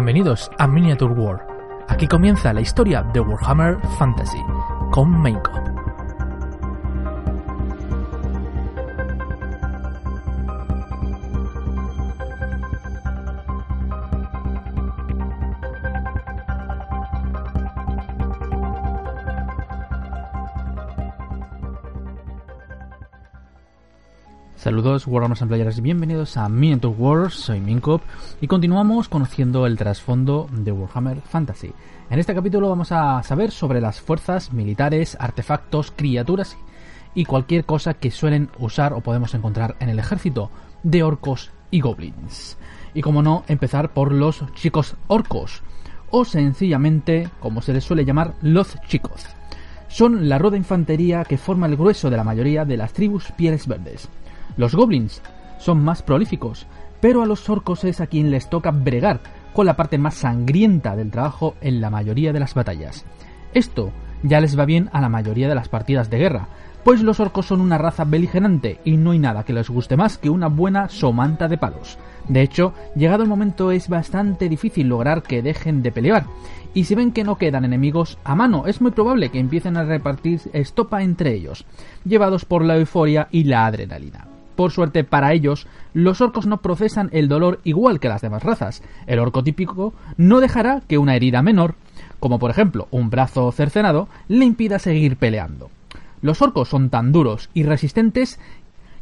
Bienvenidos a Miniature War. Aquí comienza la historia de Warhammer Fantasy con Meiko. Saludos Warhammer Players bienvenidos a Miniature Wars, soy Minkop y continuamos conociendo el trasfondo de Warhammer Fantasy. En este capítulo vamos a saber sobre las fuerzas militares, artefactos, criaturas y cualquier cosa que suelen usar o podemos encontrar en el ejército de orcos y goblins. Y como no, empezar por los chicos orcos, o sencillamente, como se les suele llamar, los chicos. Son la rueda infantería que forma el grueso de la mayoría de las tribus pieles verdes. Los goblins son más prolíficos, pero a los orcos es a quien les toca bregar con la parte más sangrienta del trabajo en la mayoría de las batallas. Esto ya les va bien a la mayoría de las partidas de guerra, pues los orcos son una raza beligerante y no hay nada que les guste más que una buena somanta de palos. De hecho, llegado el momento es bastante difícil lograr que dejen de pelear, y si ven que no quedan enemigos a mano, es muy probable que empiecen a repartir estopa entre ellos, llevados por la euforia y la adrenalina. Por suerte para ellos, los orcos no procesan el dolor igual que las demás razas. El orco típico no dejará que una herida menor, como por ejemplo un brazo cercenado, le impida seguir peleando. Los orcos son tan duros y resistentes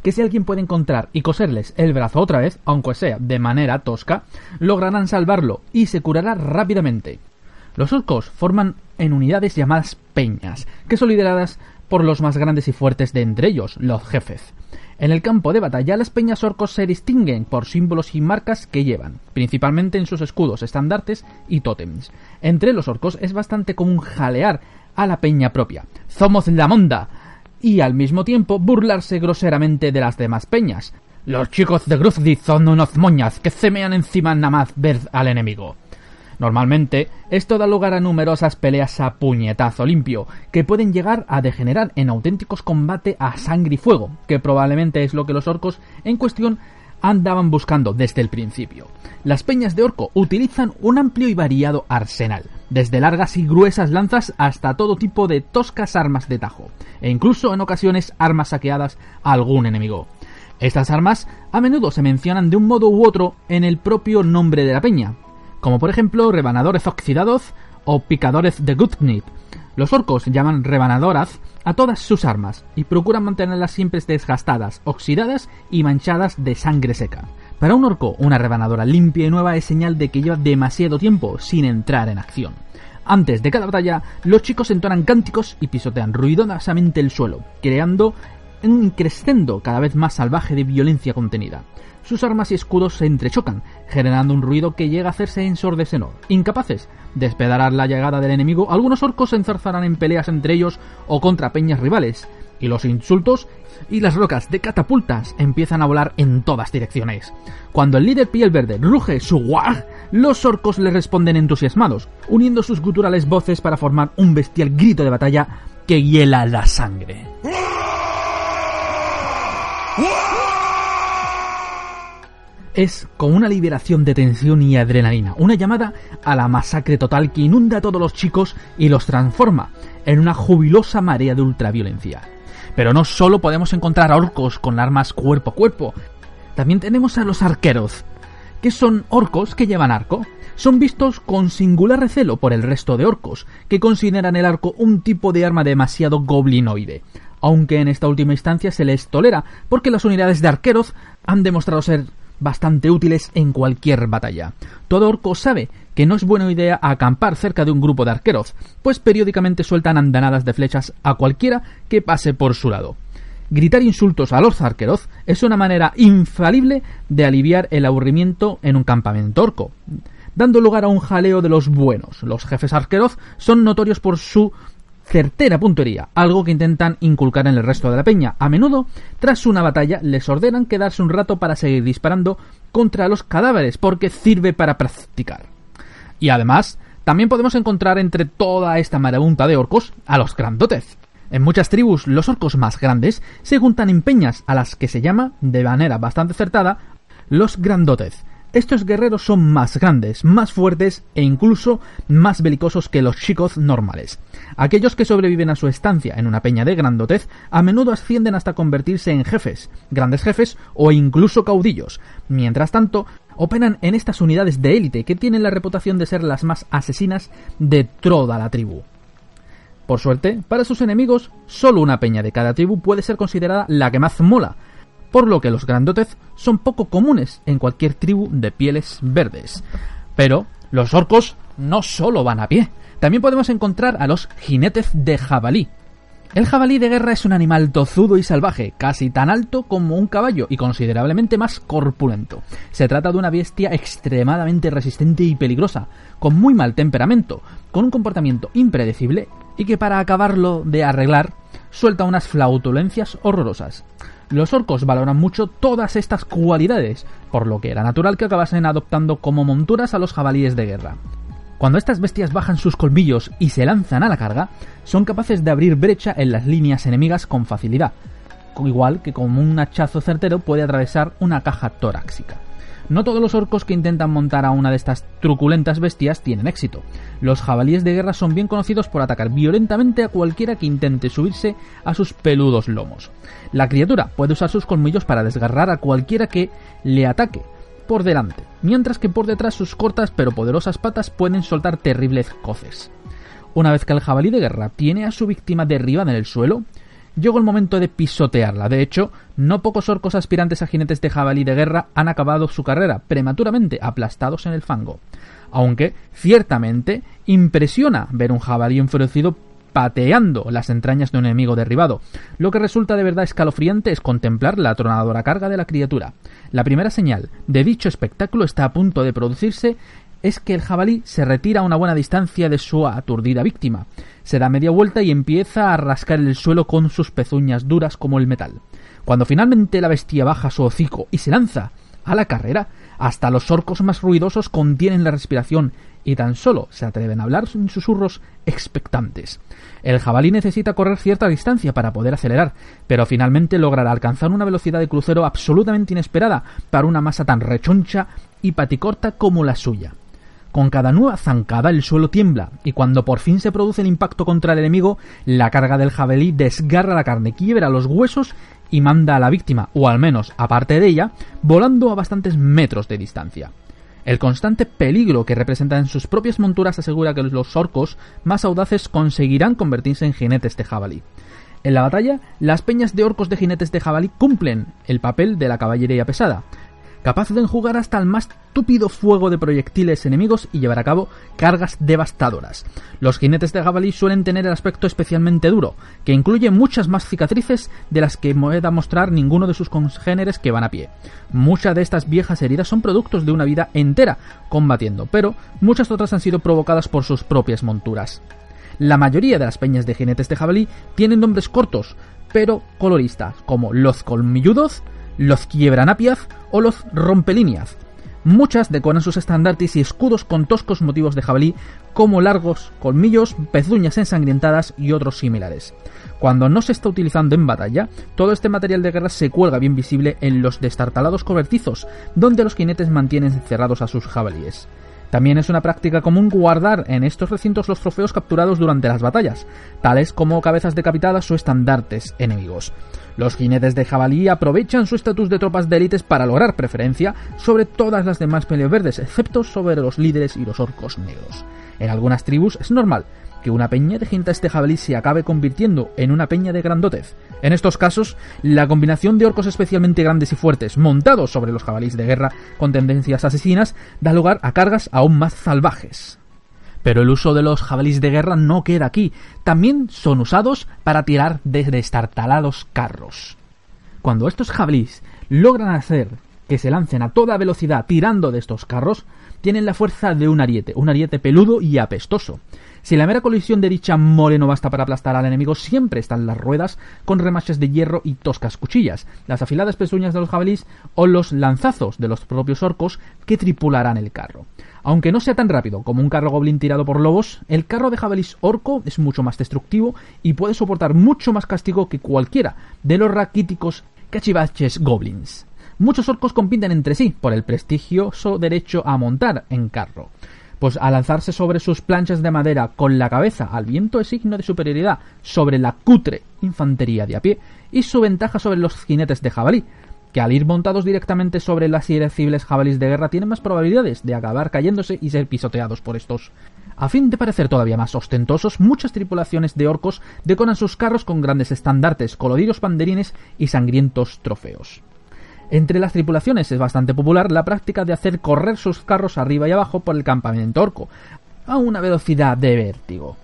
que si alguien puede encontrar y coserles el brazo otra vez, aunque sea de manera tosca, lograrán salvarlo y se curará rápidamente. Los orcos forman en unidades llamadas peñas, que son lideradas por los más grandes y fuertes de entre ellos, los jefes. En el campo de batalla, las peñas orcos se distinguen por símbolos y marcas que llevan, principalmente en sus escudos, estandartes y tótems. Entre los orcos es bastante común jalear a la peña propia, ¡Somos la monda! y al mismo tiempo burlarse groseramente de las demás peñas. Los chicos de Gruzdi son unos moñas que semean encima nada más ver al enemigo. Normalmente, esto da lugar a numerosas peleas a puñetazo limpio, que pueden llegar a degenerar en auténticos combates a sangre y fuego, que probablemente es lo que los orcos en cuestión andaban buscando desde el principio. Las peñas de orco utilizan un amplio y variado arsenal, desde largas y gruesas lanzas hasta todo tipo de toscas armas de tajo, e incluso en ocasiones armas saqueadas a algún enemigo. Estas armas a menudo se mencionan de un modo u otro en el propio nombre de la peña, como por ejemplo rebanadores oxidados o picadores de Gutnip. Los orcos llaman rebanadoras a todas sus armas y procuran mantenerlas siempre desgastadas, oxidadas y manchadas de sangre seca. Para un orco, una rebanadora limpia y nueva es señal de que lleva demasiado tiempo sin entrar en acción. Antes de cada batalla, los chicos entonan cánticos y pisotean ruidosamente el suelo, creando un crescendo cada vez más salvaje de violencia contenida. Sus armas y escudos se entrechocan, generando un ruido que llega a hacerse ensordecedor. Incapaces de esperar la llegada del enemigo, algunos orcos se enzarzarán en peleas entre ellos o contra peñas rivales, y los insultos y las rocas de catapultas empiezan a volar en todas direcciones. Cuando el líder piel verde ruge su guaj, los orcos le responden entusiasmados, uniendo sus guturales voces para formar un bestial grito de batalla que hiela la sangre. Es como una liberación de tensión y adrenalina, una llamada a la masacre total que inunda a todos los chicos y los transforma en una jubilosa marea de ultraviolencia. Pero no solo podemos encontrar a orcos con armas cuerpo a cuerpo, también tenemos a los arqueros, que son orcos que llevan arco. Son vistos con singular recelo por el resto de orcos, que consideran el arco un tipo de arma demasiado goblinoide, aunque en esta última instancia se les tolera, porque las unidades de arqueros han demostrado ser bastante útiles en cualquier batalla. Todo orco sabe que no es buena idea acampar cerca de un grupo de arqueros, pues periódicamente sueltan andanadas de flechas a cualquiera que pase por su lado. Gritar insultos a los arqueros es una manera infalible de aliviar el aburrimiento en un campamento orco, dando lugar a un jaleo de los buenos. Los jefes arqueros son notorios por su certera puntería, algo que intentan inculcar en el resto de la peña. A menudo, tras una batalla, les ordenan quedarse un rato para seguir disparando contra los cadáveres, porque sirve para practicar. Y además, también podemos encontrar entre toda esta marabunta de orcos a los grandotes. En muchas tribus, los orcos más grandes se juntan en peñas a las que se llama, de manera bastante acertada, los grandotes. Estos guerreros son más grandes, más fuertes e incluso más belicosos que los chicos normales. Aquellos que sobreviven a su estancia en una peña de grandotez a menudo ascienden hasta convertirse en jefes, grandes jefes o incluso caudillos. Mientras tanto, operan en estas unidades de élite que tienen la reputación de ser las más asesinas de toda la tribu. Por suerte, para sus enemigos, solo una peña de cada tribu puede ser considerada la que más mola, por lo que los grandotes son poco comunes en cualquier tribu de pieles verdes. Pero los orcos no solo van a pie, también podemos encontrar a los jinetes de jabalí. El jabalí de guerra es un animal tozudo y salvaje, casi tan alto como un caballo y considerablemente más corpulento. Se trata de una bestia extremadamente resistente y peligrosa, con muy mal temperamento, con un comportamiento impredecible y que para acabarlo de arreglar suelta unas flautulencias horrorosas. Los orcos valoran mucho todas estas cualidades, por lo que era natural que acabasen adoptando como monturas a los jabalíes de guerra. Cuando estas bestias bajan sus colmillos y se lanzan a la carga, son capaces de abrir brecha en las líneas enemigas con facilidad, igual que como un hachazo certero puede atravesar una caja torácica. No todos los orcos que intentan montar a una de estas truculentas bestias tienen éxito. Los jabalíes de guerra son bien conocidos por atacar violentamente a cualquiera que intente subirse a sus peludos lomos. La criatura puede usar sus colmillos para desgarrar a cualquiera que le ataque por delante, mientras que por detrás sus cortas pero poderosas patas pueden soltar terribles coces. Una vez que el jabalí de guerra tiene a su víctima derribada en el suelo, llegó el momento de pisotearla. De hecho, no pocos orcos aspirantes a jinetes de jabalí de guerra han acabado su carrera prematuramente aplastados en el fango. Aunque, ciertamente, impresiona ver un jabalí enfurecido pateando las entrañas de un enemigo derribado. Lo que resulta de verdad escalofriante es contemplar la atronadora carga de la criatura. La primera señal de dicho espectáculo está a punto de producirse es que el jabalí se retira a una buena distancia de su aturdida víctima. Se da media vuelta y empieza a rascar el suelo con sus pezuñas duras como el metal. Cuando finalmente la bestia baja su hocico y se lanza a la carrera, hasta los orcos más ruidosos contienen la respiración y tan solo se atreven a hablar en susurros expectantes. El jabalí necesita correr cierta distancia para poder acelerar, pero finalmente logrará alcanzar una velocidad de crucero absolutamente inesperada para una masa tan rechoncha y paticorta como la suya. Con cada nueva zancada el suelo tiembla, y cuando por fin se produce el impacto contra el enemigo, la carga del jabalí desgarra la carne, quiebra los huesos y manda a la víctima, o al menos aparte de ella, volando a bastantes metros de distancia. El constante peligro que representan sus propias monturas asegura que los orcos más audaces conseguirán convertirse en jinetes de jabalí. En la batalla, las peñas de orcos de jinetes de jabalí cumplen el papel de la caballería pesada, capaz de enjugar hasta el más túpido fuego de proyectiles enemigos y llevar a cabo cargas devastadoras. Los jinetes de jabalí suelen tener el aspecto especialmente duro, que incluye muchas más cicatrices de las que pueda mostrar ninguno de sus congéneres que van a pie. Muchas de estas viejas heridas son productos de una vida entera combatiendo, pero muchas otras han sido provocadas por sus propias monturas. La mayoría de las peñas de jinetes de jabalí tienen nombres cortos, pero coloristas, como los colmilludos, los quiebranapías o los rompelíneas. Muchas decoran sus estandartes y escudos con toscos motivos de jabalí, como largos colmillos, pezuñas ensangrentadas y otros similares. Cuando no se está utilizando en batalla, todo este material de guerra se cuelga bien visible en los destartalados cobertizos, donde los jinetes mantienen encerrados a sus jabalíes. También es una práctica común guardar en estos recintos los trofeos capturados durante las batallas, tales como cabezas decapitadas o estandartes enemigos. Los jinetes de jabalí aprovechan su estatus de tropas de élites para lograr preferencia sobre todas las demás peleas verdes, excepto sobre los líderes y los orcos negros. En algunas tribus es normal que una peña de gente este jabalí se acabe convirtiendo en una peña de grandotez. En estos casos, la combinación de orcos especialmente grandes y fuertes montados sobre los jabalíes de guerra con tendencias asesinas da lugar a cargas aún más salvajes. Pero el uso de los jabalíes de guerra no queda aquí, también son usados para tirar desde destartalados carros. Cuando estos jabalíes logran hacer que se lancen a toda velocidad tirando de estos carros, tienen la fuerza de un ariete, un ariete peludo y apestoso. Si la mera colisión de dicha mole no basta para aplastar al enemigo, siempre están las ruedas con remaches de hierro y toscas cuchillas, las afiladas pezuñas de los jabalíes o los lanzazos de los propios orcos que tripularán el carro. Aunque no sea tan rápido como un carro goblin tirado por lobos, el carro de jabalís orco es mucho más destructivo y puede soportar mucho más castigo que cualquiera de los raquíticos cachivaches goblins. Muchos orcos compiten entre sí por el prestigioso derecho a montar en carro pues al lanzarse sobre sus planchas de madera con la cabeza al viento es signo de superioridad sobre la cutre infantería de a pie y su ventaja sobre los jinetes de jabalí, que al ir montados directamente sobre las irrecibles jabalíes de guerra tienen más probabilidades de acabar cayéndose y ser pisoteados por estos. A fin de parecer todavía más ostentosos, muchas tripulaciones de orcos decoran sus carros con grandes estandartes, coloridos banderines y sangrientos trofeos. Entre las tripulaciones es bastante popular la práctica de hacer correr sus carros arriba y abajo por el campamento orco, a una velocidad de vértigo.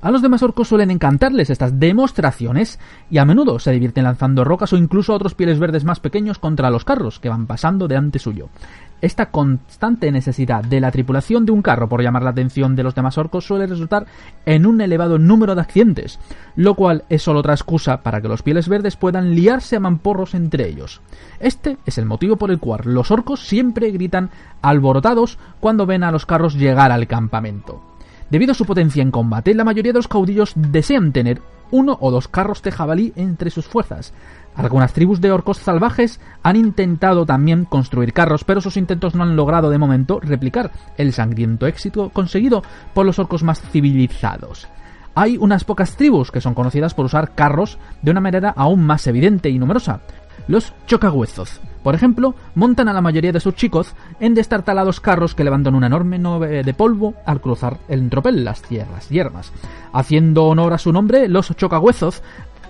A los demás orcos suelen encantarles estas demostraciones y a menudo se divierten lanzando rocas o incluso otros pieles verdes más pequeños contra los carros que van pasando delante suyo. Esta constante necesidad de la tripulación de un carro por llamar la atención de los demás orcos suele resultar en un elevado número de accidentes, lo cual es solo otra excusa para que los pieles verdes puedan liarse a mamporros entre ellos. Este es el motivo por el cual los orcos siempre gritan alborotados cuando ven a los carros llegar al campamento. Debido a su potencia en combate, la mayoría de los caudillos desean tener uno o dos carros de jabalí entre sus fuerzas, algunas tribus de orcos salvajes han intentado también construir carros, pero sus intentos no han logrado de momento replicar el sangriento éxito conseguido por los orcos más civilizados. Hay unas pocas tribus que son conocidas por usar carros de una manera aún más evidente y numerosa. Los chocahuezos, por ejemplo, montan a la mayoría de sus chicos en destartalados carros que levantan una enorme nube de polvo al cruzar el tropel, las tierras yermas. Haciendo honor a su nombre, los chocahuezos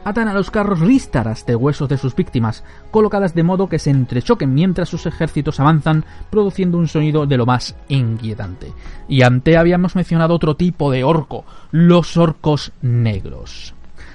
atan a los carros rístaras de huesos de sus víctimas, colocadas de modo que se entrechoquen mientras sus ejércitos avanzan, produciendo un sonido de lo más inquietante. Y ante habíamos mencionado otro tipo de orco, los orcos negros.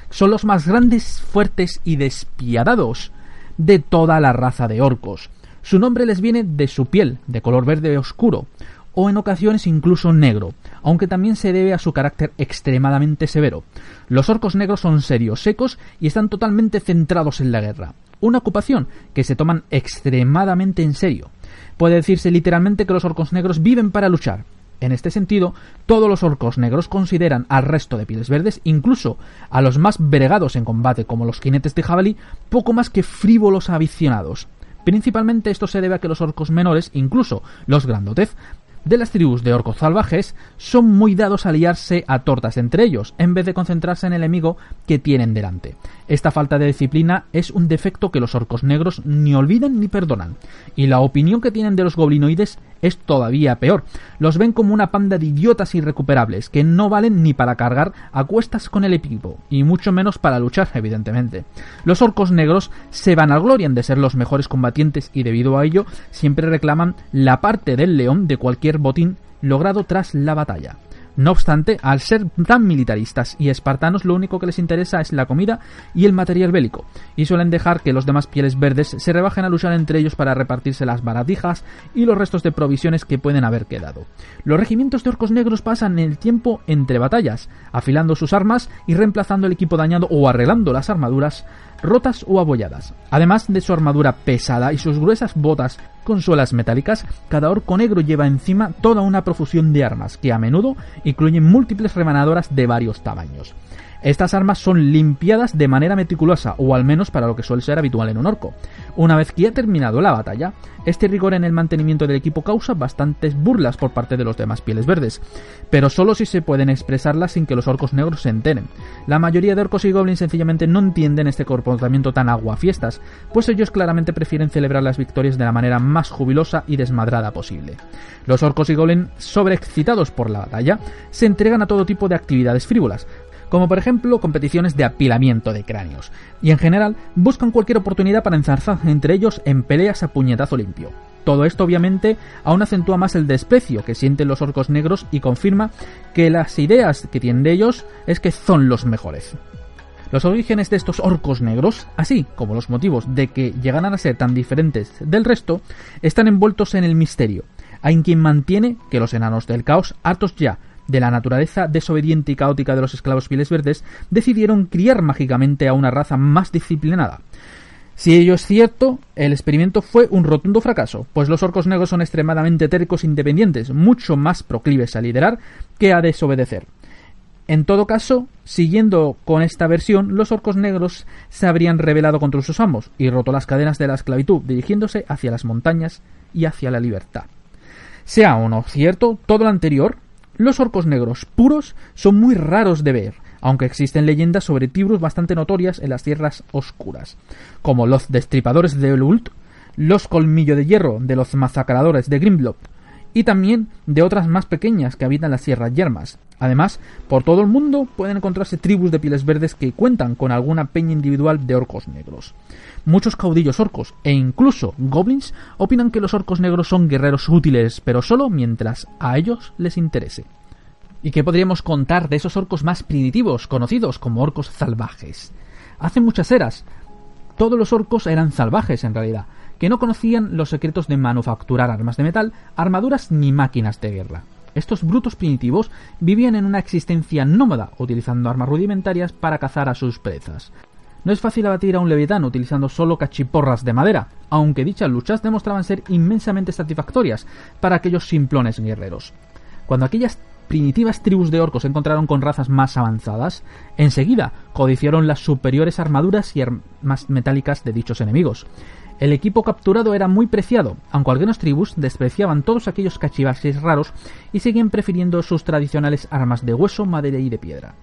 Son los más grandes, fuertes y despiadados de toda la raza de orcos. Su nombre les viene de su piel, de color verde oscuro, o en ocasiones incluso negro, aunque también se debe a su carácter extremadamente severo. Los orcos negros son serios, secos y están totalmente centrados en la guerra, una ocupación que se toman extremadamente en serio. Puede decirse literalmente que los orcos negros viven para luchar. En este sentido, todos los orcos negros consideran al resto de pieles verdes, incluso a los más bregados en combate como los jinetes de jabalí, poco más que frívolos aficionados. Principalmente esto se debe a que los orcos menores, incluso los grandotez, de las tribus de orcos salvajes son muy dados a liarse a tortas entre ellos, en vez de concentrarse en el enemigo que tienen delante. Esta falta de disciplina es un defecto que los orcos negros ni olvidan ni perdonan, y la opinión que tienen de los goblinoides es todavía peor. Los ven como una panda de idiotas irrecuperables, que no valen ni para cargar a cuestas con el equipo, y mucho menos para luchar, evidentemente. Los orcos negros se van al glorian de ser los mejores combatientes y debido a ello siempre reclaman la parte del león de cualquier botín logrado tras la batalla. No obstante, al ser tan militaristas y espartanos, lo único que les interesa es la comida y el material bélico, y suelen dejar que los demás pieles verdes se rebajen a luchar entre ellos para repartirse las baratijas y los restos de provisiones que pueden haber quedado. Los regimientos de orcos negros pasan el tiempo entre batallas, afilando sus armas y reemplazando el equipo dañado o arreglando las armaduras rotas o abolladas. Además de su armadura pesada y sus gruesas botas con suelas metálicas, cada orco negro lleva encima toda una profusión de armas, que a menudo incluyen múltiples remanadoras de varios tamaños. Estas armas son limpiadas de manera meticulosa, o al menos para lo que suele ser habitual en un orco. Una vez que ha terminado la batalla, este rigor en el mantenimiento del equipo causa bastantes burlas por parte de los demás pieles verdes, pero solo si se pueden expresarlas sin que los orcos negros se enteren. La mayoría de orcos y goblins sencillamente no entienden este comportamiento tan aguafiestas, pues ellos claramente prefieren celebrar las victorias de la manera más jubilosa y desmadrada posible. Los orcos y goblins, sobreexcitados por la batalla, se entregan a todo tipo de actividades frívolas, como por ejemplo competiciones de apilamiento de cráneos, y en general buscan cualquier oportunidad para enzarzar entre ellos en peleas a puñetazo limpio. Todo esto obviamente aún acentúa más el desprecio que sienten los orcos negros y confirma que las ideas que tienen de ellos es que son los mejores. Los orígenes de estos orcos negros, así como los motivos de que llegaran a ser tan diferentes del resto, están envueltos en el misterio. Hay quien mantiene que los enanos del caos, hartos ya de la naturaleza desobediente y caótica de los esclavos pieles verdes, decidieron criar mágicamente a una raza más disciplinada. Si ello es cierto, el experimento fue un rotundo fracaso, pues los orcos negros son extremadamente tercos e independientes, mucho más proclives a liderar que a desobedecer. En todo caso, siguiendo con esta versión, los orcos negros se habrían rebelado contra sus amos y roto las cadenas de la esclavitud, dirigiéndose hacia las montañas y hacia la libertad. Sea o no cierto, todo lo anterior los orcos negros puros son muy raros de ver, aunque existen leyendas sobre tribus bastante notorias en las tierras oscuras, como los destripadores de Lult, los colmillo de hierro de los masacradores de Grimlock, y también de otras más pequeñas que habitan las sierras yermas. Además, por todo el mundo pueden encontrarse tribus de pieles verdes que cuentan con alguna peña individual de orcos negros. Muchos caudillos orcos e incluso goblins opinan que los orcos negros son guerreros útiles, pero solo mientras a ellos les interese. ¿Y qué podríamos contar de esos orcos más primitivos, conocidos como orcos salvajes? Hace muchas eras, todos los orcos eran salvajes en realidad, que no conocían los secretos de manufacturar armas de metal, armaduras ni máquinas de guerra. Estos brutos primitivos vivían en una existencia nómada, utilizando armas rudimentarias para cazar a sus presas. No es fácil abatir a un leviatán utilizando solo cachiporras de madera, aunque dichas luchas demostraban ser inmensamente satisfactorias para aquellos simplones guerreros. Cuando aquellas primitivas tribus de orcos se encontraron con razas más avanzadas, enseguida codiciaron las superiores armaduras y armas metálicas de dichos enemigos. El equipo capturado era muy preciado, aunque algunas tribus despreciaban todos aquellos cachivaches raros y seguían prefiriendo sus tradicionales armas de hueso, madera y de piedra.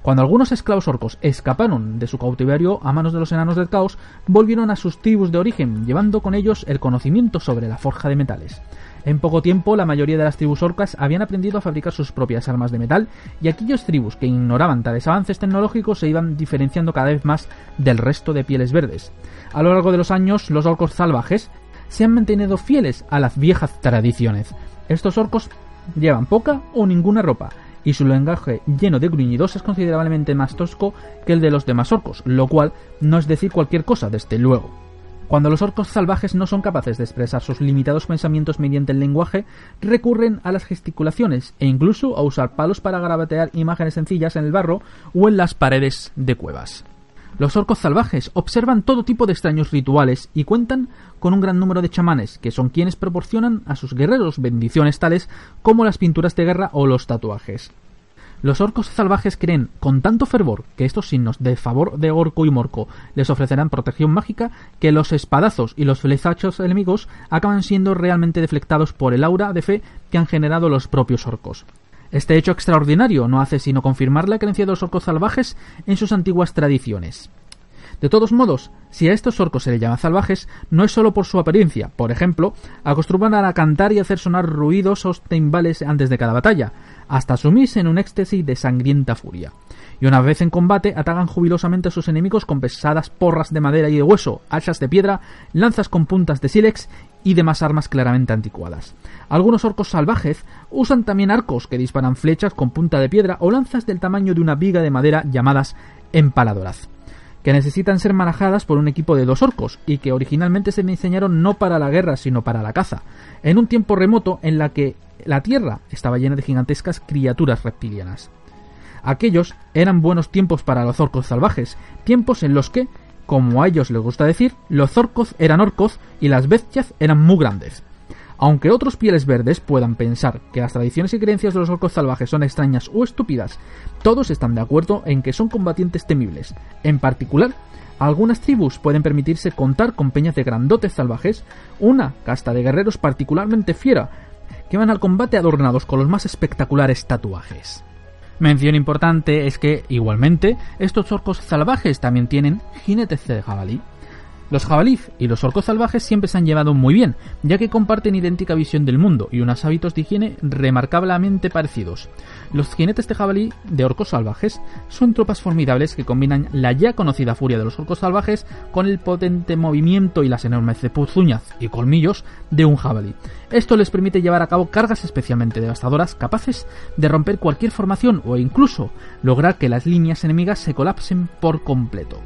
Cuando algunos esclavos orcos escaparon de su cautiverio a manos de los enanos del caos, volvieron a sus tribus de origen, llevando con ellos el conocimiento sobre la forja de metales. En poco tiempo, la mayoría de las tribus orcas habían aprendido a fabricar sus propias armas de metal, y aquellos tribus que ignoraban tales avances tecnológicos se iban diferenciando cada vez más del resto de pieles verdes. A lo largo de los años, los orcos salvajes se han mantenido fieles a las viejas tradiciones. Estos orcos llevan poca o ninguna ropa, y su lenguaje lleno de gruñidos es considerablemente más tosco que el de los demás orcos, lo cual no es decir cualquier cosa, desde luego. Cuando los orcos salvajes no son capaces de expresar sus limitados pensamientos mediante el lenguaje, recurren a las gesticulaciones e incluso a usar palos para grabatear imágenes sencillas en el barro o en las paredes de cuevas. Los orcos salvajes observan todo tipo de extraños rituales y cuentan con un gran número de chamanes, que son quienes proporcionan a sus guerreros bendiciones tales como las pinturas de guerra o los tatuajes. Los orcos salvajes creen con tanto fervor que estos signos de favor de orco y morco les ofrecerán protección mágica que los espadazos y los flechazos enemigos acaban siendo realmente deflectados por el aura de fe que han generado los propios orcos. Este hecho extraordinario no hace sino confirmar la creencia de los orcos salvajes en sus antiguas tradiciones. De todos modos, si a estos orcos se les llama salvajes, no es solo por su apariencia. Por ejemplo, acostumbran a cantar y hacer sonar ruidosos timbales antes de cada batalla, hasta sumirse en un éxtasis de sangrienta furia. Y una vez en combate, atacan jubilosamente a sus enemigos con pesadas porras de madera y de hueso, hachas de piedra, lanzas con puntas de sílex y demás armas claramente anticuadas. Algunos orcos salvajes usan también arcos que disparan flechas con punta de piedra o lanzas del tamaño de una viga de madera llamadas empaladoras que necesitan ser manejadas por un equipo de dos orcos y que originalmente se diseñaron no para la guerra sino para la caza, en un tiempo remoto en la que la Tierra estaba llena de gigantescas criaturas reptilianas. Aquellos eran buenos tiempos para los orcos salvajes, tiempos en los que, como a ellos les gusta decir, los orcos eran orcos y las bestias eran muy grandes. Aunque otros pieles verdes puedan pensar que las tradiciones y creencias de los orcos salvajes son extrañas o estúpidas, todos están de acuerdo en que son combatientes temibles. En particular, algunas tribus pueden permitirse contar con peñas de grandotes salvajes, una casta de guerreros particularmente fiera, que van al combate adornados con los más espectaculares tatuajes. Mención importante es que, igualmente, estos orcos salvajes también tienen jinetes de jabalí. Los jabalíes y los orcos salvajes siempre se han llevado muy bien, ya que comparten idéntica visión del mundo y unos hábitos de higiene remarcablemente parecidos. Los jinetes de jabalí de orcos salvajes son tropas formidables que combinan la ya conocida furia de los orcos salvajes con el potente movimiento y las enormes cepuzuñas y colmillos de un jabalí. Esto les permite llevar a cabo cargas especialmente devastadoras capaces de romper cualquier formación o incluso lograr que las líneas enemigas se colapsen por completo.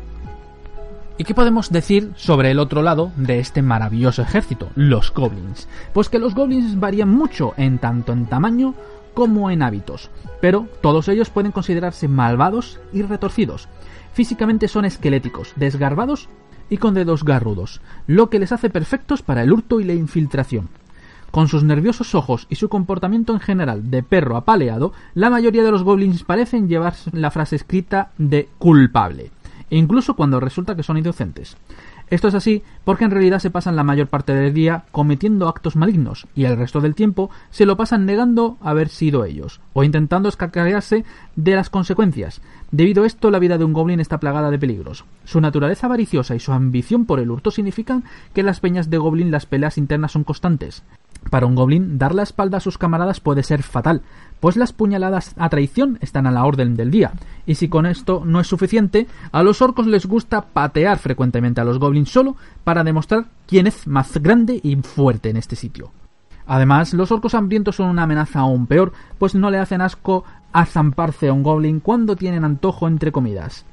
¿Y qué podemos decir sobre el otro lado de este maravilloso ejército, los goblins? Pues que los goblins varían mucho en tanto en tamaño como en hábitos, pero todos ellos pueden considerarse malvados y retorcidos. Físicamente son esqueléticos, desgarbados y con dedos garrudos, lo que les hace perfectos para el hurto y la infiltración. Con sus nerviosos ojos y su comportamiento en general de perro apaleado, la mayoría de los goblins parecen llevar la frase escrita de culpable incluso cuando resulta que son inocentes. Esto es así porque en realidad se pasan la mayor parte del día cometiendo actos malignos y el resto del tiempo se lo pasan negando haber sido ellos o intentando escaquearse de las consecuencias. Debido a esto, la vida de un goblin está plagada de peligros. Su naturaleza avariciosa y su ambición por el hurto significan que en las peñas de goblin las peleas internas son constantes. Para un goblin, dar la espalda a sus camaradas puede ser fatal, pues las puñaladas a traición están a la orden del día, y si con esto no es suficiente, a los orcos les gusta patear frecuentemente a los goblins solo para demostrar quién es más grande y fuerte en este sitio. Además, los orcos hambrientos son una amenaza aún peor, pues no le hacen asco a zamparse a un goblin cuando tienen antojo entre comidas.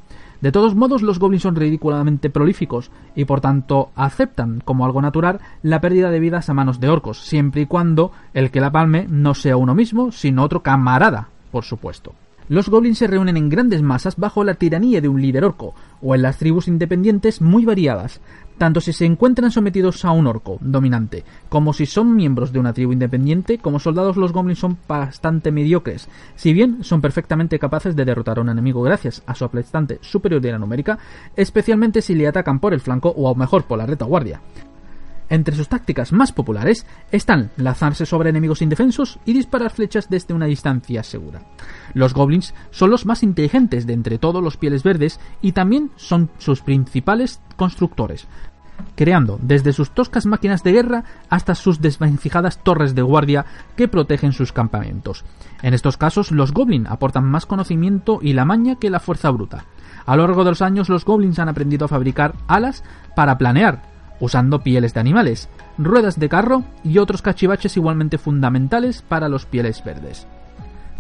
De todos modos, los goblins son ridículamente prolíficos y por tanto aceptan como algo natural la pérdida de vidas a manos de orcos, siempre y cuando el que la palme no sea uno mismo, sino otro camarada, por supuesto. Los goblins se reúnen en grandes masas bajo la tiranía de un líder orco, o en las tribus independientes muy variadas, tanto si se encuentran sometidos a un orco dominante, como si son miembros de una tribu independiente, como soldados los goblins son bastante mediocres, si bien son perfectamente capaces de derrotar a un enemigo gracias a su aplastante superioridad numérica, especialmente si le atacan por el flanco o aún mejor por la retaguardia. Entre sus tácticas más populares están lanzarse sobre enemigos indefensos y disparar flechas desde una distancia segura. Los goblins son los más inteligentes de entre todos los pieles verdes y también son sus principales constructores, creando desde sus toscas máquinas de guerra hasta sus desvencijadas torres de guardia que protegen sus campamentos. En estos casos, los goblins aportan más conocimiento y la maña que la fuerza bruta. A lo largo de los años, los goblins han aprendido a fabricar alas para planear, usando pieles de animales, ruedas de carro y otros cachivaches igualmente fundamentales para los pieles verdes.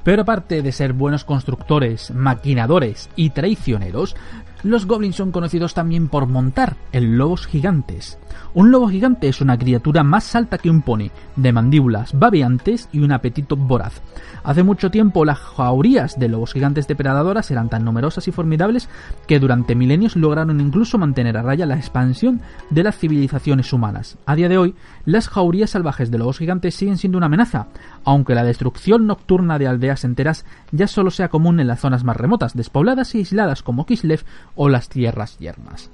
Pero aparte de ser buenos constructores, maquinadores y traicioneros, los goblins son conocidos también por montar en lobos gigantes. Un lobo gigante es una criatura más alta que un pony, de mandíbulas babeantes y un apetito voraz. Hace mucho tiempo las jaurías de lobos gigantes depredadoras eran tan numerosas y formidables que durante milenios lograron incluso mantener a raya la expansión de las civilizaciones humanas. A día de hoy, las jaurías salvajes de lobos gigantes siguen siendo una amenaza, aunque la destrucción nocturna de aldeas enteras ya solo sea común en las zonas más remotas, despobladas y aisladas como Kislev o las tierras yermas.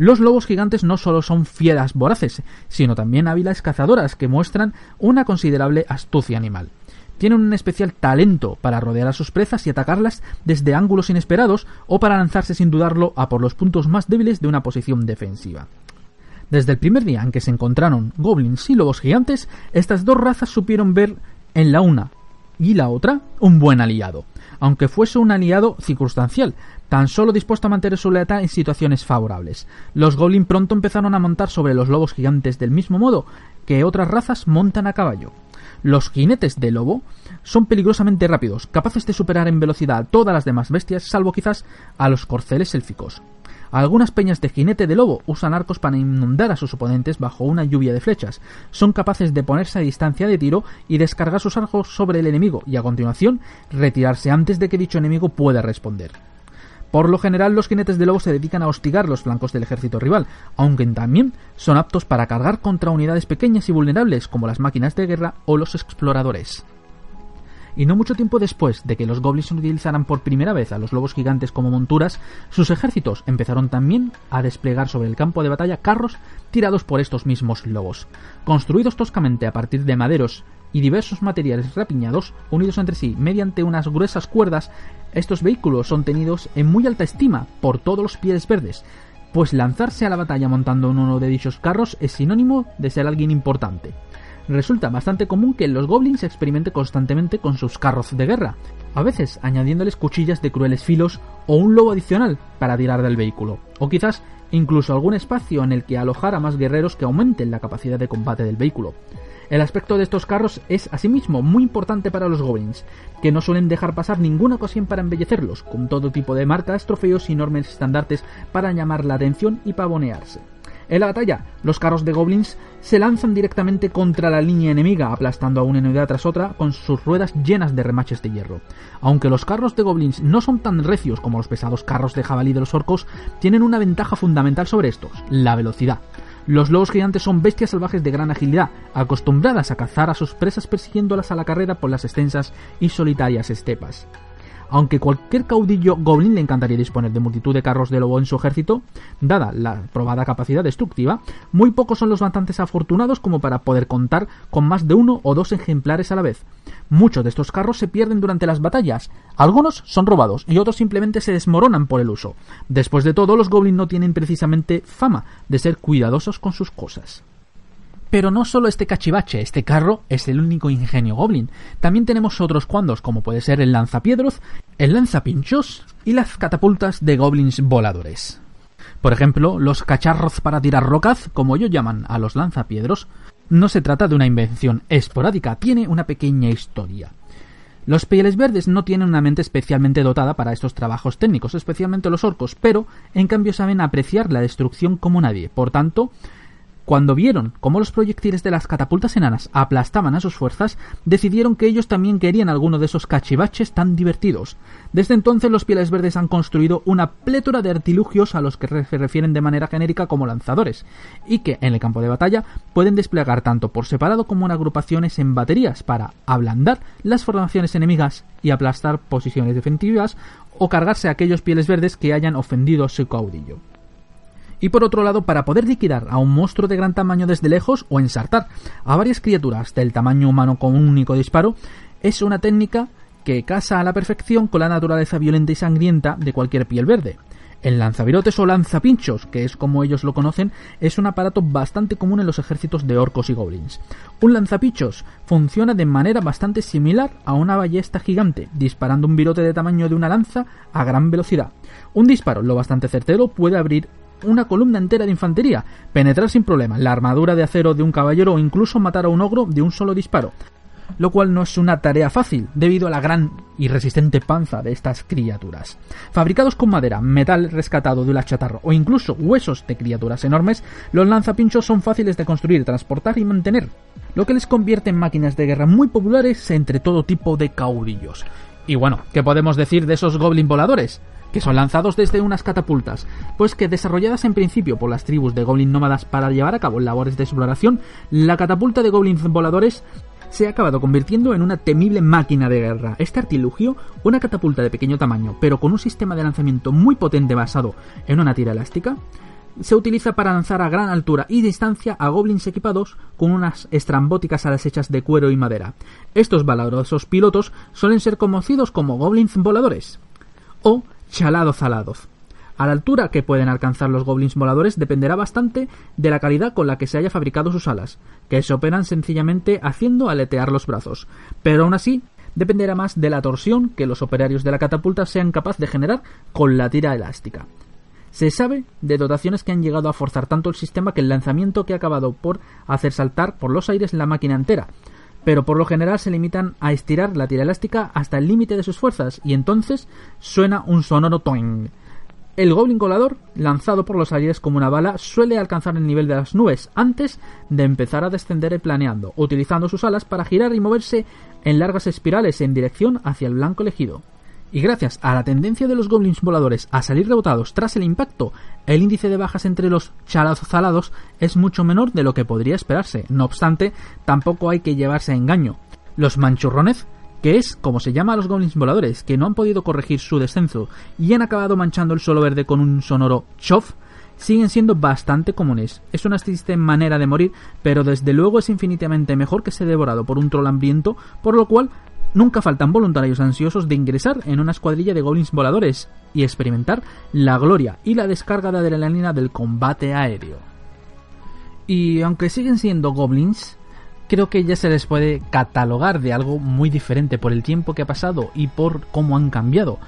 Los lobos gigantes no solo son fieras voraces, sino también hábiles cazadoras que muestran una considerable astucia animal. Tienen un especial talento para rodear a sus presas y atacarlas desde ángulos inesperados o para lanzarse sin dudarlo a por los puntos más débiles de una posición defensiva. Desde el primer día en que se encontraron goblins y lobos gigantes, estas dos razas supieron ver en la una y la otra un buen aliado, aunque fuese un aliado circunstancial, tan solo dispuesto a mantener su lealtad en situaciones favorables. Los Goblin pronto empezaron a montar sobre los lobos gigantes del mismo modo que otras razas montan a caballo. Los jinetes de lobo son peligrosamente rápidos, capaces de superar en velocidad a todas las demás bestias, salvo quizás a los corceles élficos. Algunas peñas de jinete de lobo usan arcos para inundar a sus oponentes bajo una lluvia de flechas. Son capaces de ponerse a distancia de tiro y descargar sus arcos sobre el enemigo y a continuación retirarse antes de que dicho enemigo pueda responder. Por lo general, los jinetes de lobo se dedican a hostigar los flancos del ejército rival, aunque también son aptos para cargar contra unidades pequeñas y vulnerables como las máquinas de guerra o los exploradores. Y no mucho tiempo después de que los goblins utilizaran por primera vez a los lobos gigantes como monturas, sus ejércitos empezaron también a desplegar sobre el campo de batalla carros tirados por estos mismos lobos. Construidos toscamente a partir de maderos y diversos materiales rapiñados, unidos entre sí mediante unas gruesas cuerdas, estos vehículos son tenidos en muy alta estima por todos los pieles verdes, pues lanzarse a la batalla montando en uno de dichos carros es sinónimo de ser alguien importante. Resulta bastante común que los goblins experimenten constantemente con sus carros de guerra, a veces añadiéndoles cuchillas de crueles filos o un lobo adicional para tirar del vehículo, o quizás incluso algún espacio en el que alojar a más guerreros que aumenten la capacidad de combate del vehículo. El aspecto de estos carros es asimismo muy importante para los goblins, que no suelen dejar pasar ninguna ocasión para embellecerlos, con todo tipo de marcas, trofeos y enormes estandartes para llamar la atención y pavonearse. En la batalla, los carros de goblins se lanzan directamente contra la línea enemiga, aplastando a una unidad tras otra con sus ruedas llenas de remaches de hierro. Aunque los carros de goblins no son tan recios como los pesados carros de jabalí de los orcos, tienen una ventaja fundamental sobre estos, la velocidad. Los lobos gigantes son bestias salvajes de gran agilidad, acostumbradas a cazar a sus presas persiguiéndolas a la carrera por las extensas y solitarias estepas. Aunque cualquier caudillo goblin le encantaría disponer de multitud de carros de lobo en su ejército, dada la probada capacidad destructiva, muy pocos son los bastantes afortunados como para poder contar con más de uno o dos ejemplares a la vez. Muchos de estos carros se pierden durante las batallas, algunos son robados y otros simplemente se desmoronan por el uso. Después de todo, los goblins no tienen precisamente fama de ser cuidadosos con sus cosas. Pero no solo este cachivache, este carro es el único ingenio goblin. También tenemos otros cuantos, como puede ser el lanzapiedros, el lanzapinchos y las catapultas de goblins voladores. Por ejemplo, los cacharros para tirar rocas, como ellos llaman a los lanzapiedros, no se trata de una invención esporádica, tiene una pequeña historia. Los pieles verdes no tienen una mente especialmente dotada para estos trabajos técnicos, especialmente los orcos, pero en cambio saben apreciar la destrucción como nadie. Por tanto, cuando vieron cómo los proyectiles de las catapultas enanas aplastaban a sus fuerzas, decidieron que ellos también querían alguno de esos cachivaches tan divertidos. Desde entonces los pieles verdes han construido una plétora de artilugios a los que se refieren de manera genérica como lanzadores, y que en el campo de batalla pueden desplegar tanto por separado como en agrupaciones en baterías para ablandar las formaciones enemigas y aplastar posiciones defensivas o cargarse a aquellos pieles verdes que hayan ofendido a su caudillo y por otro lado para poder liquidar a un monstruo de gran tamaño desde lejos o ensartar a varias criaturas del tamaño humano con un único disparo, es una técnica que casa a la perfección con la naturaleza violenta y sangrienta de cualquier piel verde. El lanzavirotes o lanzapinchos, que es como ellos lo conocen, es un aparato bastante común en los ejércitos de orcos y goblins. Un lanzapinchos funciona de manera bastante similar a una ballesta gigante, disparando un virote de tamaño de una lanza a gran velocidad. Un disparo lo bastante certero puede abrir una columna entera de infantería, penetrar sin problema la armadura de acero de un caballero o incluso matar a un ogro de un solo disparo, lo cual no es una tarea fácil debido a la gran y resistente panza de estas criaturas. Fabricados con madera, metal rescatado de la chatarra o incluso huesos de criaturas enormes, los lanzapinchos son fáciles de construir, transportar y mantener, lo que les convierte en máquinas de guerra muy populares entre todo tipo de caudillos. Y bueno, ¿qué podemos decir de esos goblin voladores? Que son lanzados desde unas catapultas, pues que desarrolladas en principio por las tribus de goblin nómadas para llevar a cabo labores de exploración, la catapulta de goblins voladores se ha acabado convirtiendo en una temible máquina de guerra. Este artilugio, una catapulta de pequeño tamaño, pero con un sistema de lanzamiento muy potente basado en una tira elástica, se utiliza para lanzar a gran altura y distancia a goblins equipados con unas estrambóticas alas hechas de cuero y madera. Estos valorosos pilotos suelen ser conocidos como goblins voladores o chalados alados. A la altura que pueden alcanzar los goblins voladores dependerá bastante de la calidad con la que se haya fabricado sus alas, que se operan sencillamente haciendo aletear los brazos, pero aún así dependerá más de la torsión que los operarios de la catapulta sean capaces de generar con la tira elástica. Se sabe de dotaciones que han llegado a forzar tanto el sistema que el lanzamiento que ha acabado por hacer saltar por los aires la máquina entera, pero por lo general se limitan a estirar la tira elástica hasta el límite de sus fuerzas y entonces suena un sonoro toing. El Goblin colador, lanzado por los aires como una bala, suele alcanzar el nivel de las nubes antes de empezar a descender planeando, utilizando sus alas para girar y moverse en largas espirales en dirección hacia el blanco elegido. Y gracias a la tendencia de los goblins voladores a salir rebotados tras el impacto, el índice de bajas entre los chalazalados es mucho menor de lo que podría esperarse. No obstante, tampoco hay que llevarse a engaño. Los manchurrones que es como se llama a los goblins voladores, que no han podido corregir su descenso y han acabado manchando el suelo verde con un sonoro chof, siguen siendo bastante comunes. Es una triste manera de morir, pero desde luego es infinitamente mejor que ser devorado por un troll hambriento, por lo cual nunca faltan voluntarios ansiosos de ingresar en una escuadrilla de goblins voladores y experimentar la gloria y la descarga de adrenalina del combate aéreo. Y aunque siguen siendo goblins, creo que ya se les puede catalogar de algo muy diferente por el tiempo que ha pasado y por cómo han cambiado.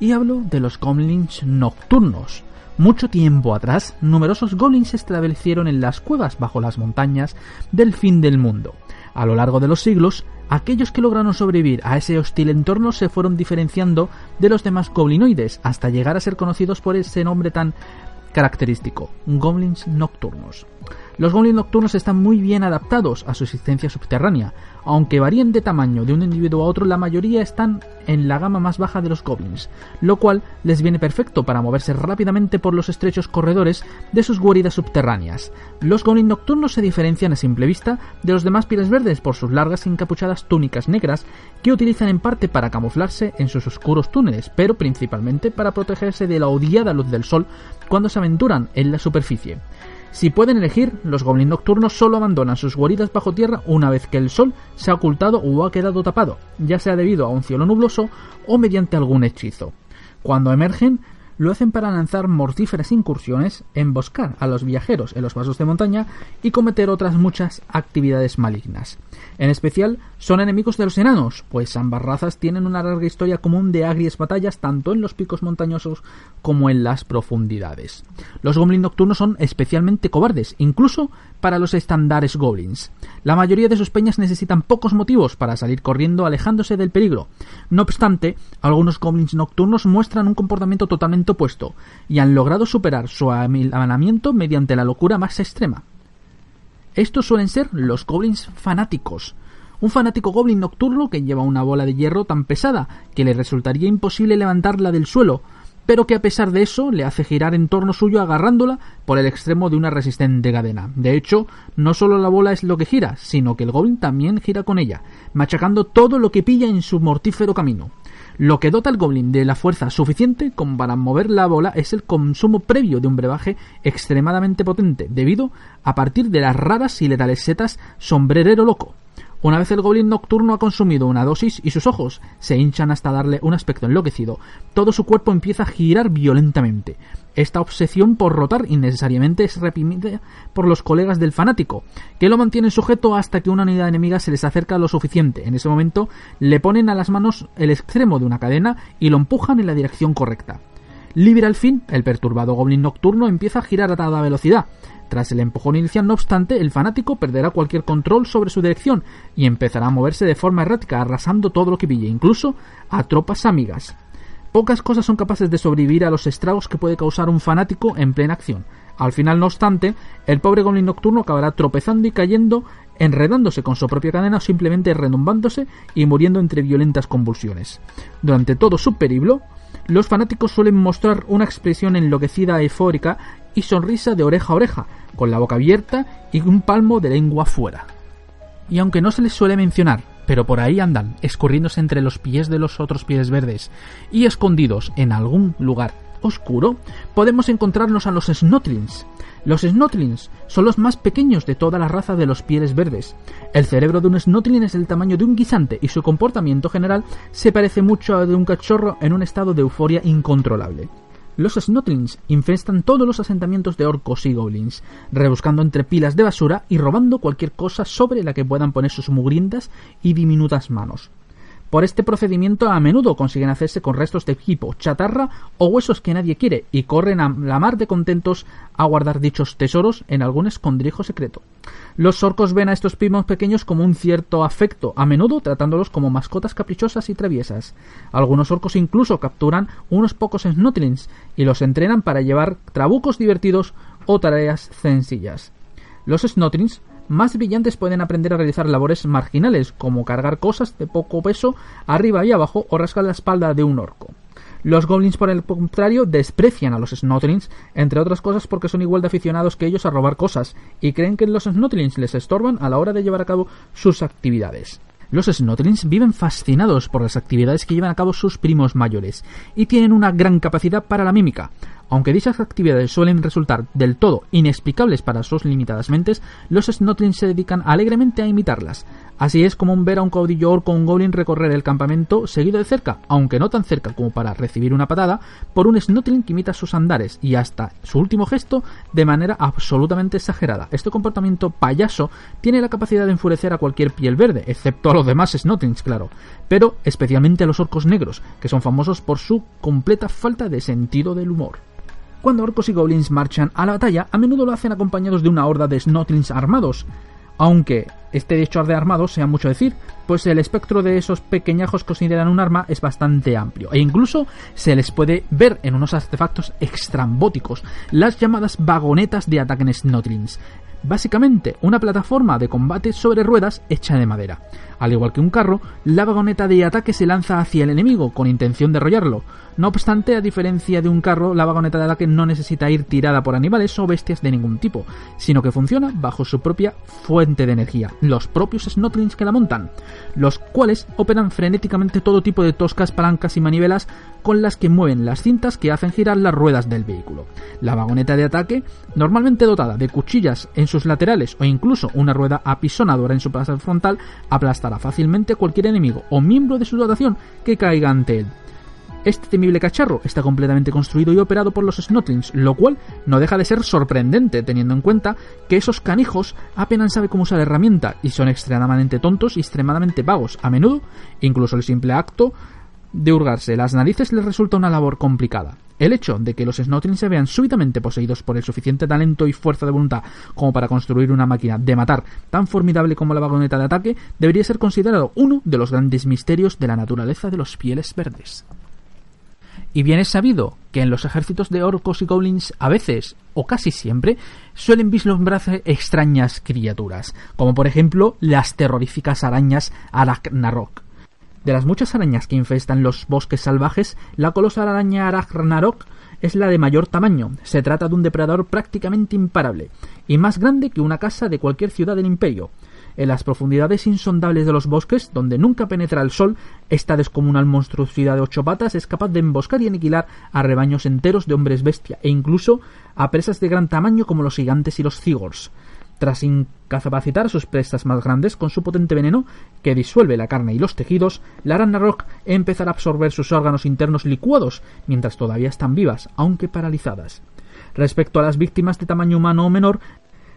Y hablo de los goblins nocturnos. Mucho tiempo atrás, numerosos goblins se establecieron en las cuevas bajo las montañas del fin del mundo. A lo largo de los siglos, aquellos que lograron sobrevivir a ese hostil entorno se fueron diferenciando de los demás goblinoides hasta llegar a ser conocidos por ese nombre tan característico, goblins nocturnos. Los goblins nocturnos están muy bien adaptados a su existencia subterránea. Aunque varíen de tamaño de un individuo a otro, la mayoría están en la gama más baja de los goblins, lo cual les viene perfecto para moverse rápidamente por los estrechos corredores de sus guaridas subterráneas. Los goblins nocturnos se diferencian a simple vista de los demás pieles verdes por sus largas y encapuchadas túnicas negras que utilizan en parte para camuflarse en sus oscuros túneles, pero principalmente para protegerse de la odiada luz del sol cuando se aventuran en la superficie. Si pueden elegir, los goblins nocturnos solo abandonan sus guaridas bajo tierra una vez que el sol se ha ocultado o ha quedado tapado, ya sea debido a un cielo nubloso o mediante algún hechizo. Cuando emergen, lo hacen para lanzar mortíferas incursiones, emboscar a los viajeros en los pasos de montaña y cometer otras muchas actividades malignas. En especial, son enemigos de los enanos, pues ambas razas tienen una larga historia común de agrias batallas tanto en los picos montañosos como en las profundidades. Los goblins nocturnos son especialmente cobardes, incluso para los estandares goblins. La mayoría de sus peñas necesitan pocos motivos para salir corriendo alejándose del peligro. No obstante, algunos goblins nocturnos muestran un comportamiento totalmente opuesto y han logrado superar su amilanamiento mediante la locura más extrema. Estos suelen ser los goblins fanáticos. Un fanático goblin nocturno que lleva una bola de hierro tan pesada que le resultaría imposible levantarla del suelo, pero que a pesar de eso le hace girar en torno suyo agarrándola por el extremo de una resistente cadena. De hecho, no solo la bola es lo que gira, sino que el goblin también gira con ella, machacando todo lo que pilla en su mortífero camino. Lo que dota al goblin de la fuerza suficiente como para mover la bola es el consumo previo de un brebaje extremadamente potente, debido a partir de las raras y letales setas sombrerero loco. Una vez el goblin nocturno ha consumido una dosis y sus ojos se hinchan hasta darle un aspecto enloquecido, todo su cuerpo empieza a girar violentamente. Esta obsesión por rotar innecesariamente es reprimida por los colegas del fanático, que lo mantienen sujeto hasta que una unidad enemiga se les acerca lo suficiente. En ese momento le ponen a las manos el extremo de una cadena y lo empujan en la dirección correcta. Libre al fin, el perturbado goblin nocturno empieza a girar a toda velocidad, tras el empujón inicial, no obstante, el fanático perderá cualquier control sobre su dirección y empezará a moverse de forma errática, arrasando todo lo que pille, incluso a tropas amigas. Pocas cosas son capaces de sobrevivir a los estragos que puede causar un fanático en plena acción. Al final, no obstante, el pobre goblin nocturno acabará tropezando y cayendo, enredándose con su propia cadena o simplemente renumbándose y muriendo entre violentas convulsiones. Durante todo su periplo, los fanáticos suelen mostrar una expresión enloquecida eufórica y sonrisa de oreja a oreja, con la boca abierta y un palmo de lengua fuera. Y aunque no se les suele mencionar, pero por ahí andan, escurriéndose entre los pies de los otros pies verdes y escondidos en algún lugar oscuro, podemos encontrarnos a los Snotlings. Los Snotlings son los más pequeños de toda la raza de los pieles verdes. El cerebro de un Snotling es el tamaño de un guisante y su comportamiento general se parece mucho al de un cachorro en un estado de euforia incontrolable. Los Snotlings infestan todos los asentamientos de orcos y goblins, rebuscando entre pilas de basura y robando cualquier cosa sobre la que puedan poner sus mugrientas y diminutas manos. Por este procedimiento a menudo consiguen hacerse con restos de equipo, chatarra o huesos que nadie quiere y corren a la mar de contentos a guardar dichos tesoros en algún escondrijo secreto. Los orcos ven a estos primos pequeños como un cierto afecto, a menudo tratándolos como mascotas caprichosas y traviesas. Algunos orcos incluso capturan unos pocos snotlings y los entrenan para llevar trabucos divertidos o tareas sencillas. Los snotlings más brillantes pueden aprender a realizar labores marginales, como cargar cosas de poco peso arriba y abajo o rascar la espalda de un orco. Los goblins, por el contrario, desprecian a los snotlings, entre otras cosas porque son igual de aficionados que ellos a robar cosas, y creen que los snotlings les estorban a la hora de llevar a cabo sus actividades. Los Snotlings viven fascinados por las actividades que llevan a cabo sus primos mayores y tienen una gran capacidad para la mímica. Aunque dichas actividades suelen resultar del todo inexplicables para sus limitadas mentes, los Snotlings se dedican alegremente a imitarlas. Así es como ver a un caudillo orco o un goblin recorrer el campamento seguido de cerca, aunque no tan cerca como para recibir una patada, por un Snotling que imita sus andares y hasta su último gesto de manera absolutamente exagerada. Este comportamiento payaso tiene la capacidad de enfurecer a cualquier piel verde, excepto a los demás Snotlings, claro, pero especialmente a los orcos negros, que son famosos por su completa falta de sentido del humor. Cuando orcos y goblins marchan a la batalla, a menudo lo hacen acompañados de una horda de Snotlings armados, aunque este hecho de armados sea mucho decir, pues el espectro de esos pequeñajos que consideran un arma es bastante amplio, e incluso se les puede ver en unos artefactos extrambóticos, las llamadas vagonetas de ataque en Snotlings. Básicamente, una plataforma de combate sobre ruedas hecha de madera. Al igual que un carro, la vagoneta de ataque se lanza hacia el enemigo con intención de arrollarlo. No obstante, a diferencia de un carro, la vagoneta de ataque no necesita ir tirada por animales o bestias de ningún tipo, sino que funciona bajo su propia fuente de energía, los propios Snotlings que la montan, los cuales operan frenéticamente todo tipo de toscas palancas y manivelas con las que mueven las cintas que hacen girar las ruedas del vehículo. La vagoneta de ataque, normalmente dotada de cuchillas en sus laterales o incluso una rueda apisonadora en su plaza frontal, aplastará fácilmente cualquier enemigo o miembro de su dotación que caiga ante él. Este temible cacharro está completamente construido y operado por los Snotlings, lo cual no deja de ser sorprendente teniendo en cuenta que esos canijos apenas saben cómo usar la herramienta y son extremadamente tontos y extremadamente vagos. A menudo, incluso el simple acto de hurgarse las narices les resulta una labor complicada. El hecho de que los Snotlings se vean súbitamente poseídos por el suficiente talento y fuerza de voluntad como para construir una máquina de matar tan formidable como la vagoneta de ataque debería ser considerado uno de los grandes misterios de la naturaleza de los pieles verdes. Y bien es sabido que en los ejércitos de orcos y goblins a veces, o casi siempre, suelen vislumbrarse extrañas criaturas, como por ejemplo las terroríficas arañas Arachnarok. De las muchas arañas que infestan los bosques salvajes, la colosal araña Arachnarok es la de mayor tamaño. Se trata de un depredador prácticamente imparable, y más grande que una casa de cualquier ciudad del imperio. En las profundidades insondables de los bosques, donde nunca penetra el sol, esta descomunal monstruosidad de ocho patas es capaz de emboscar y aniquilar a rebaños enteros de hombres bestia, e incluso a presas de gran tamaño como los gigantes y los cigors. Tras incapacitar sus presas más grandes con su potente veneno, que disuelve la carne y los tejidos, la Ragnarok empezará a absorber sus órganos internos licuados, mientras todavía están vivas, aunque paralizadas. Respecto a las víctimas de tamaño humano o menor,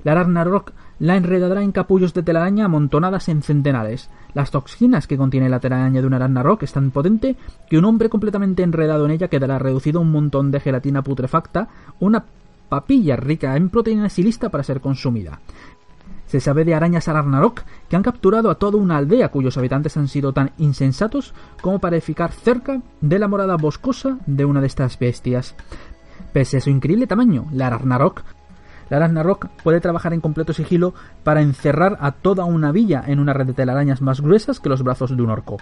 la Ragnarok la enredará en capullos de telaraña amontonadas en centenares. Las toxinas que contiene la telaraña de una Ragnarok es tan potente que un hombre completamente enredado en ella quedará reducido a un montón de gelatina putrefacta, una papilla rica en proteínas y lista para ser consumida. Se sabe de arañas Ragnarok que han capturado a toda una aldea cuyos habitantes han sido tan insensatos como para edificar cerca de la morada boscosa de una de estas bestias. Pese a su increíble tamaño, la Ragnarok la Ragnarok puede trabajar en completo sigilo para encerrar a toda una villa en una red de telarañas más gruesas que los brazos de un orco.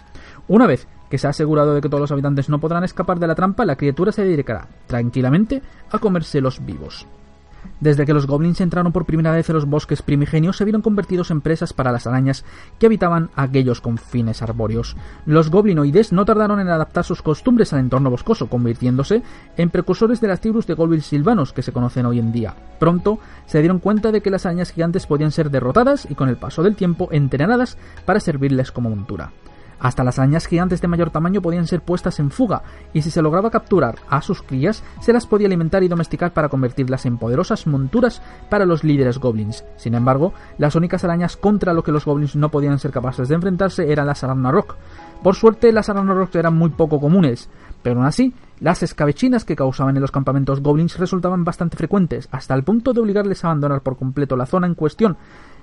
Una vez que se ha asegurado de que todos los habitantes no podrán escapar de la trampa, la criatura se dedicará tranquilamente a comérselos vivos. Desde que los goblins entraron por primera vez en los bosques primigenios, se vieron convertidos en presas para las arañas que habitaban aquellos confines arbóreos. Los goblinoides no tardaron en adaptar sus costumbres al entorno boscoso, convirtiéndose en precursores de las tribus de goblins silvanos que se conocen hoy en día. Pronto se dieron cuenta de que las arañas gigantes podían ser derrotadas y con el paso del tiempo entrenadas para servirles como montura. Hasta las arañas gigantes de mayor tamaño podían ser puestas en fuga, y si se lograba capturar a sus crías, se las podía alimentar y domesticar para convertirlas en poderosas monturas para los líderes goblins. Sin embargo, las únicas arañas contra lo que los goblins no podían ser capaces de enfrentarse eran las Rock. Por suerte, las Rock eran muy poco comunes, pero aún así, las escabechinas que causaban en los campamentos goblins resultaban bastante frecuentes, hasta el punto de obligarles a abandonar por completo la zona en cuestión,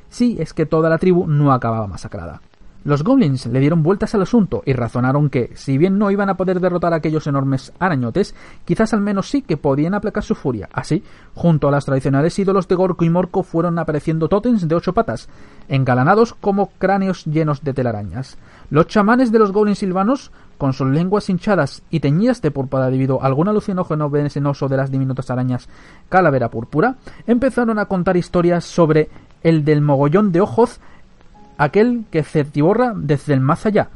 si es que toda la tribu no acababa masacrada. Los goblins le dieron vueltas al asunto y razonaron que, si bien no iban a poder derrotar a aquellos enormes arañotes, quizás al menos sí que podían aplacar su furia. Así, junto a los tradicionales ídolos de Gorko y Morco fueron apareciendo tótems de ocho patas, engalanados como cráneos llenos de telarañas. Los chamanes de los goblins silvanos, con sus lenguas hinchadas y teñidas de púrpura debido a algún alucinógeno venenoso de las diminutas arañas calavera púrpura, empezaron a contar historias sobre el del mogollón de ojos aquel que certiborra desde el más allá,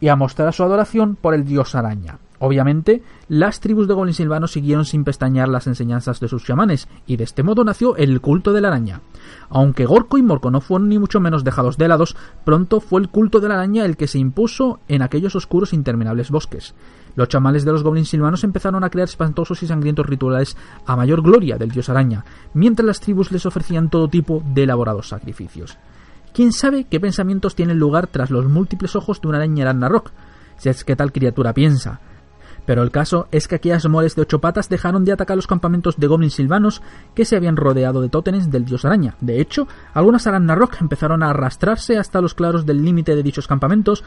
y a mostrar su adoración por el dios araña. Obviamente, las tribus de goblins silvanos siguieron sin pestañear las enseñanzas de sus chamanes, y de este modo nació el culto de la araña. Aunque Gorko y Morco no fueron ni mucho menos dejados de lados, pronto fue el culto de la araña el que se impuso en aquellos oscuros e interminables bosques. Los chamanes de los goblins silvanos empezaron a crear espantosos y sangrientos rituales a mayor gloria del dios araña, mientras las tribus les ofrecían todo tipo de elaborados sacrificios. ¿Quién sabe qué pensamientos tienen lugar tras los múltiples ojos de una araña rock? Si es que tal criatura piensa. Pero el caso es que aquellas moles de ocho patas dejaron de atacar los campamentos de goblins silvanos que se habían rodeado de tótenes del dios araña. De hecho, algunas rock empezaron a arrastrarse hasta los claros del límite de dichos campamentos,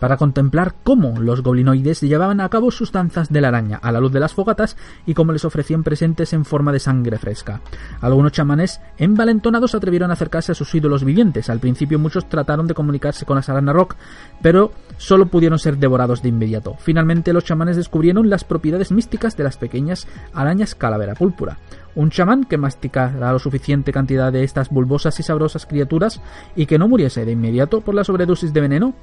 para contemplar cómo los goblinoides llevaban a cabo sus danzas de la araña a la luz de las fogatas y cómo les ofrecían presentes en forma de sangre fresca. Algunos chamanes envalentonados atrevieron a acercarse a sus ídolos vivientes. Al principio muchos trataron de comunicarse con las Rock, pero solo pudieron ser devorados de inmediato. Finalmente los chamanes descubrieron las propiedades místicas de las pequeñas arañas calavera púrpura. Un chamán que masticara lo suficiente cantidad de estas bulbosas y sabrosas criaturas y que no muriese de inmediato por la sobredosis de veneno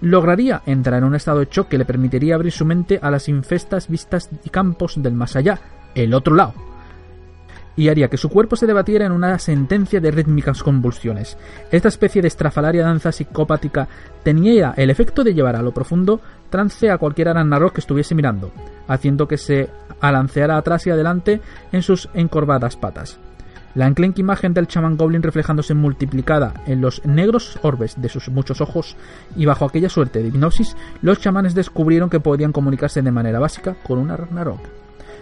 lograría entrar en un estado de shock que le permitiría abrir su mente a las infestas vistas y campos del más allá, el otro lado, y haría que su cuerpo se debatiera en una sentencia de rítmicas convulsiones. Esta especie de estrafalaria danza psicopática tenía el efecto de llevar a lo profundo trance a cualquier aranarro que estuviese mirando, haciendo que se alanceara atrás y adelante en sus encorvadas patas. La enclenque imagen del chamán goblin reflejándose multiplicada en los negros orbes de sus muchos ojos y bajo aquella suerte de hipnosis, los chamanes descubrieron que podían comunicarse de manera básica con una Ragnarok.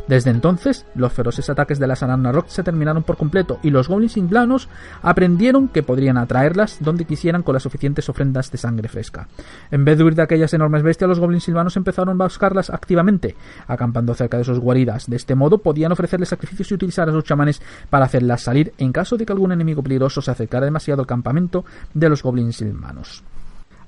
Desde entonces, los feroces ataques de las Rock se terminaron por completo y los goblins inglanos aprendieron que podrían atraerlas donde quisieran con las suficientes ofrendas de sangre fresca. En vez de huir de aquellas enormes bestias, los goblins silvanos empezaron a buscarlas activamente, acampando cerca de sus guaridas. De este modo podían ofrecerles sacrificios y utilizar a sus chamanes para hacerlas salir en caso de que algún enemigo peligroso se acercara demasiado al campamento de los goblins silvanos.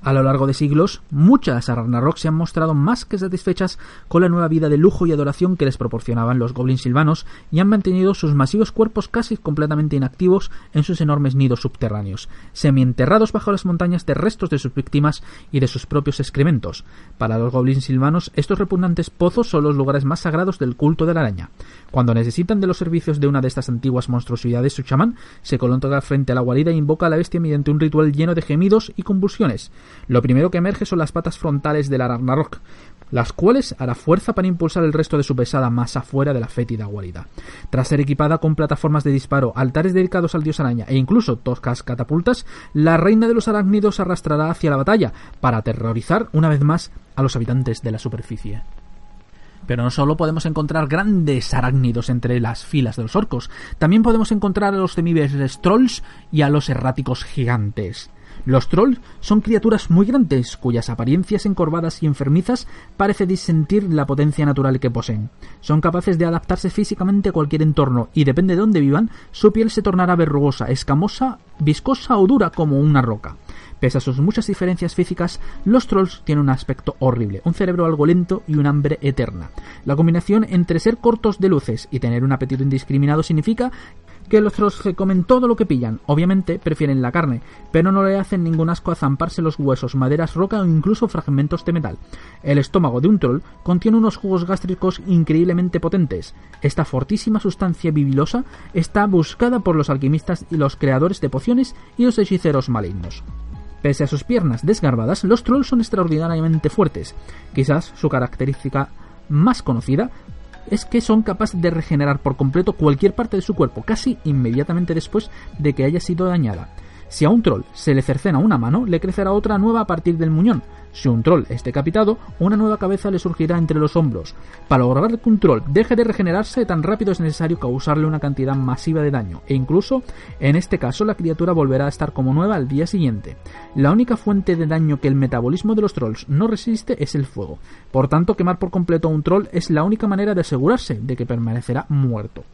A lo largo de siglos, muchas Ragnarok se han mostrado más que satisfechas con la nueva vida de lujo y adoración que les proporcionaban los goblins silvanos y han mantenido sus masivos cuerpos casi completamente inactivos en sus enormes nidos subterráneos, semienterrados bajo las montañas de restos de sus víctimas y de sus propios excrementos. Para los goblins silvanos, estos repugnantes pozos son los lugares más sagrados del culto de la araña. Cuando necesitan de los servicios de una de estas antiguas monstruosidades, su chamán se coloca frente a la guarida e invoca a la bestia mediante un ritual lleno de gemidos y convulsiones. Lo primero que emerge son las patas frontales de la Ragnarok, las cuales hará fuerza para impulsar el resto de su pesada masa fuera de la fétida guarida. Tras ser equipada con plataformas de disparo, altares dedicados al dios araña e incluso toscas catapultas, la reina de los arácnidos arrastrará hacia la batalla para aterrorizar una vez más a los habitantes de la superficie. Pero no solo podemos encontrar grandes arácnidos entre las filas de los orcos, también podemos encontrar a los temibles trolls y a los erráticos gigantes. Los trolls son criaturas muy grandes, cuyas apariencias encorvadas y enfermizas parece disentir la potencia natural que poseen. Son capaces de adaptarse físicamente a cualquier entorno y depende de dónde vivan, su piel se tornará verrugosa, escamosa, viscosa o dura como una roca. Pese a sus muchas diferencias físicas, los trolls tienen un aspecto horrible, un cerebro algo lento y un hambre eterna. La combinación entre ser cortos de luces y tener un apetito indiscriminado significa que los trolls se comen todo lo que pillan. Obviamente prefieren la carne, pero no le hacen ningún asco a zamparse los huesos, maderas, roca o incluso fragmentos de metal. El estómago de un troll contiene unos jugos gástricos increíblemente potentes. Esta fortísima sustancia bibilosa está buscada por los alquimistas y los creadores de pociones y los hechiceros malignos. Pese a sus piernas desgarbadas, los trolls son extraordinariamente fuertes. Quizás su característica más conocida es que son capaces de regenerar por completo cualquier parte de su cuerpo, casi inmediatamente después de que haya sido dañada. Si a un troll se le cercena una mano, le crecerá otra nueva a partir del muñón. Si un troll es decapitado, una nueva cabeza le surgirá entre los hombros. Para lograr que un troll deje de regenerarse tan rápido es necesario causarle una cantidad masiva de daño, e incluso en este caso la criatura volverá a estar como nueva al día siguiente. La única fuente de daño que el metabolismo de los trolls no resiste es el fuego. Por tanto, quemar por completo a un troll es la única manera de asegurarse de que permanecerá muerto.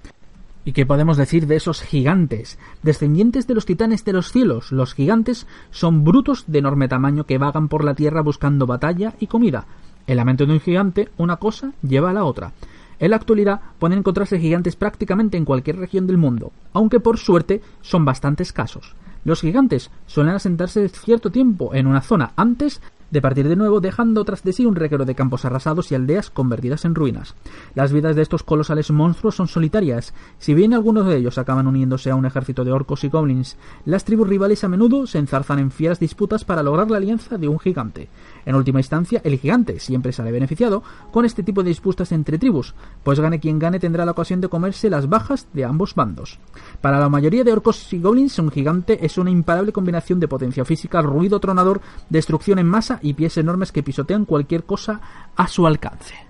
¿Y qué podemos decir de esos gigantes? Descendientes de los titanes de los cielos, los gigantes son brutos de enorme tamaño que vagan por la tierra buscando batalla y comida. En la mente de un gigante, una cosa lleva a la otra. En la actualidad pueden encontrarse gigantes prácticamente en cualquier región del mundo, aunque por suerte son bastante escasos. Los gigantes suelen asentarse cierto tiempo en una zona antes de partir de nuevo dejando tras de sí un reguero de campos arrasados y aldeas convertidas en ruinas. Las vidas de estos colosales monstruos son solitarias, si bien algunos de ellos acaban uniéndose a un ejército de orcos y goblins, las tribus rivales a menudo se enzarzan en fieras disputas para lograr la alianza de un gigante. En última instancia, el gigante siempre sale beneficiado con este tipo de disputas entre tribus, pues gane quien gane tendrá la ocasión de comerse las bajas de ambos bandos. Para la mayoría de orcos y goblins, un gigante es una imparable combinación de potencia física, ruido tronador, destrucción en masa y pies enormes que pisotean cualquier cosa a su alcance.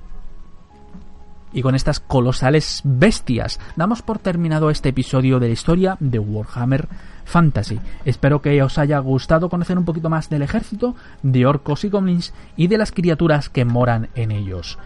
Y con estas colosales bestias damos por terminado este episodio de la historia de Warhammer Fantasy. Espero que os haya gustado conocer un poquito más del ejército, de orcos y goblins y de las criaturas que moran en ellos.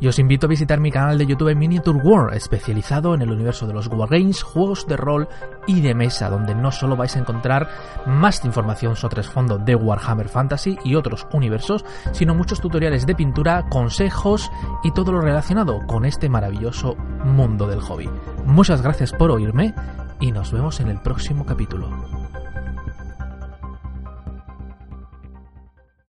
Y os invito a visitar mi canal de YouTube Miniature War, especializado en el universo de los Wargames, juegos de rol y de mesa, donde no solo vais a encontrar más información sobre el fondo de Warhammer Fantasy y otros universos, sino muchos tutoriales de pintura, consejos y todo lo relacionado con este maravilloso mundo del hobby. Muchas gracias por oírme y nos vemos en el próximo capítulo.